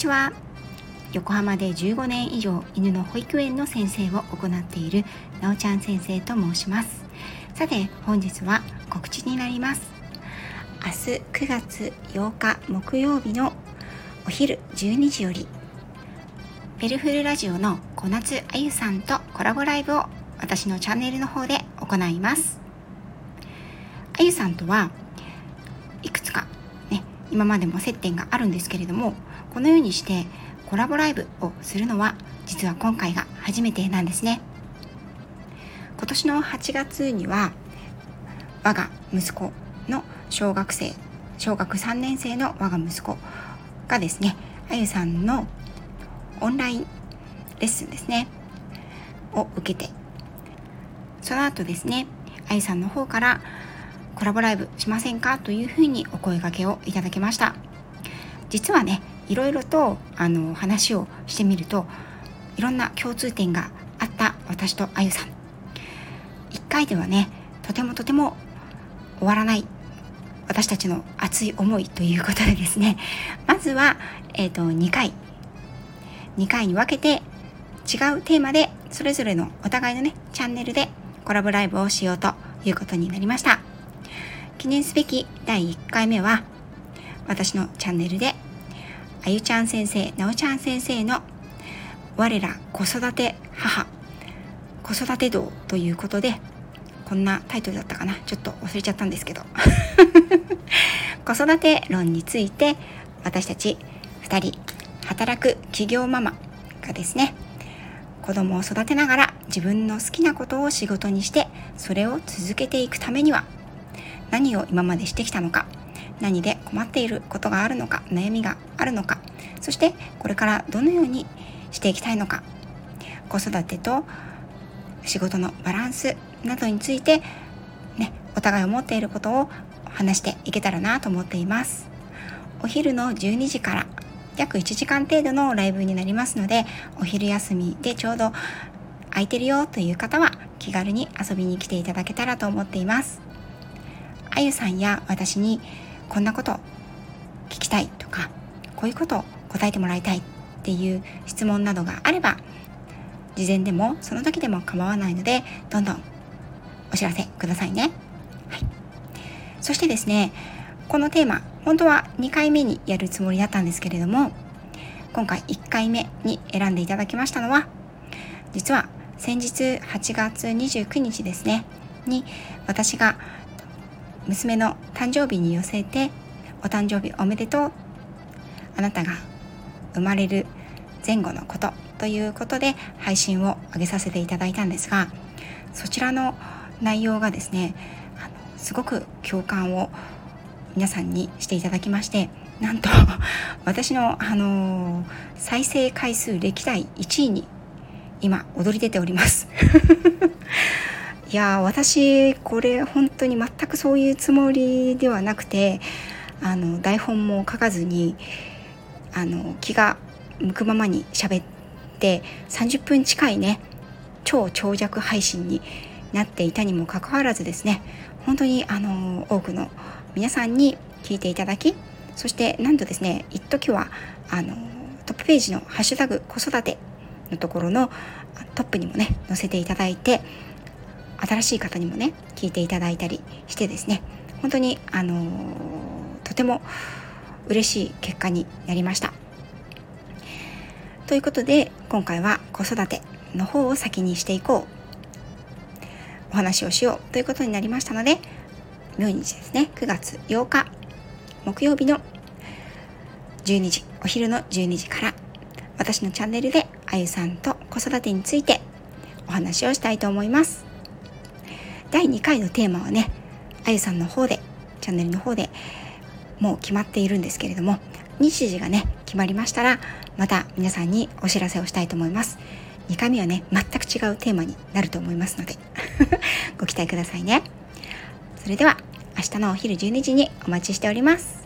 ちは。横浜で15年以上犬の保育園の先生を行っているなおちゃん先生と申します。さて本日は告知になります。明日9月8日木曜日のお昼12時よりペルフルラジオの小夏あゆさんとコラボライブを私のチャンネルの方で行います。あゆさんとはいくつかね今までも接点があるんですけれどもこのようにしてコラボライブをするのは実は今回が初めてなんですね。今年の8月には我が息子の小学生小学3年生の我が息子がですねあゆさんのオンラインレッスンですねを受けてその後ですねあゆさんの方からコラボライブしませんか？というふうにお声掛けをいただきました。実はねいろいろとあの話をしてみるといろんな共通点があった私とあゆさん。1回ではねとてもとても終わらない私たちの熱い思いということでですね。まずは、えーと、と2回。2回に分けて違うテーマでそれぞれのお互いのねチャンネルでコラボライブをしようということになりました。記念すべき第1回目は私のチャンネルであゆちゃん先生、なおちゃん先生の我ら子育て母、子育て道ということで、こんなタイトルだったかな？ちょっと忘れちゃったんですけど。子育て論について私たち2人働く企業ママがですね子供を育てながら自分の好きなことを仕事にしてそれを続けていくためには何を今までしてきたのか何で困っていることがあるのか悩みがあるのかそしてこれからどのようにしていきたいのか子育てと仕事のバランスなどについてねお互い思っていることを話していけたらなと思っています。お昼の12時から約1時間程度のライブになりますのでお昼休みでちょうど空いてるよという方は気軽に遊びに来ていただけたらと思っています。あゆさんや私にこんなこと聞きたいとかこういうことを答えてもらいたいっていう質問などがあれば事前でもその時でも構わないのでどんどんお知らせくださいね、はい、そしてですねこのテーマ本当は2回目にやるつもりだったんですけれども今回1回目に選んでいただきましたのは実は先日8月29日ですねに私が娘の誕生日に寄せてお誕生日おめでとうあなたが生まれる前後のことということで配信を上げさせていただいたんですがそちらの内容がですねすごく共感を皆さんにしていただきましてなんと 私の、あの再生回数歴代1位に今踊り出ております。いや私これ本当に全くそういうつもりではなくてあの台本も書かずにあの気が向くままに喋って30分近いね超長尺配信になっていたにもかかわらずですね本当にあの多くの皆さんに聞いていただきそしてなんとですね一時はあのトップページの「ハッシュタグ子育て」のところのトップにもね載せていただいて新しい方にもね聞いていただいたりしてですね本当にあのとても嬉しい結果になりました。ということで今回は子育ての方を先にしていこう。お話をしよう。ということになりましたので明日ですね9月8日木曜日の12時お昼の12時から私のチャンネルであゆさんと子育てについてお話をしたいと思います。第2回のテーマはねあゆさんの方でチャンネルの方でもう決まっているんですけれども日時がね決まりましたらまた皆さんにお知らせをしたいと思います。2回目はね全く違うテーマになると思いますので ご期待くださいね。それでは明日のお昼12時にお待ちしております。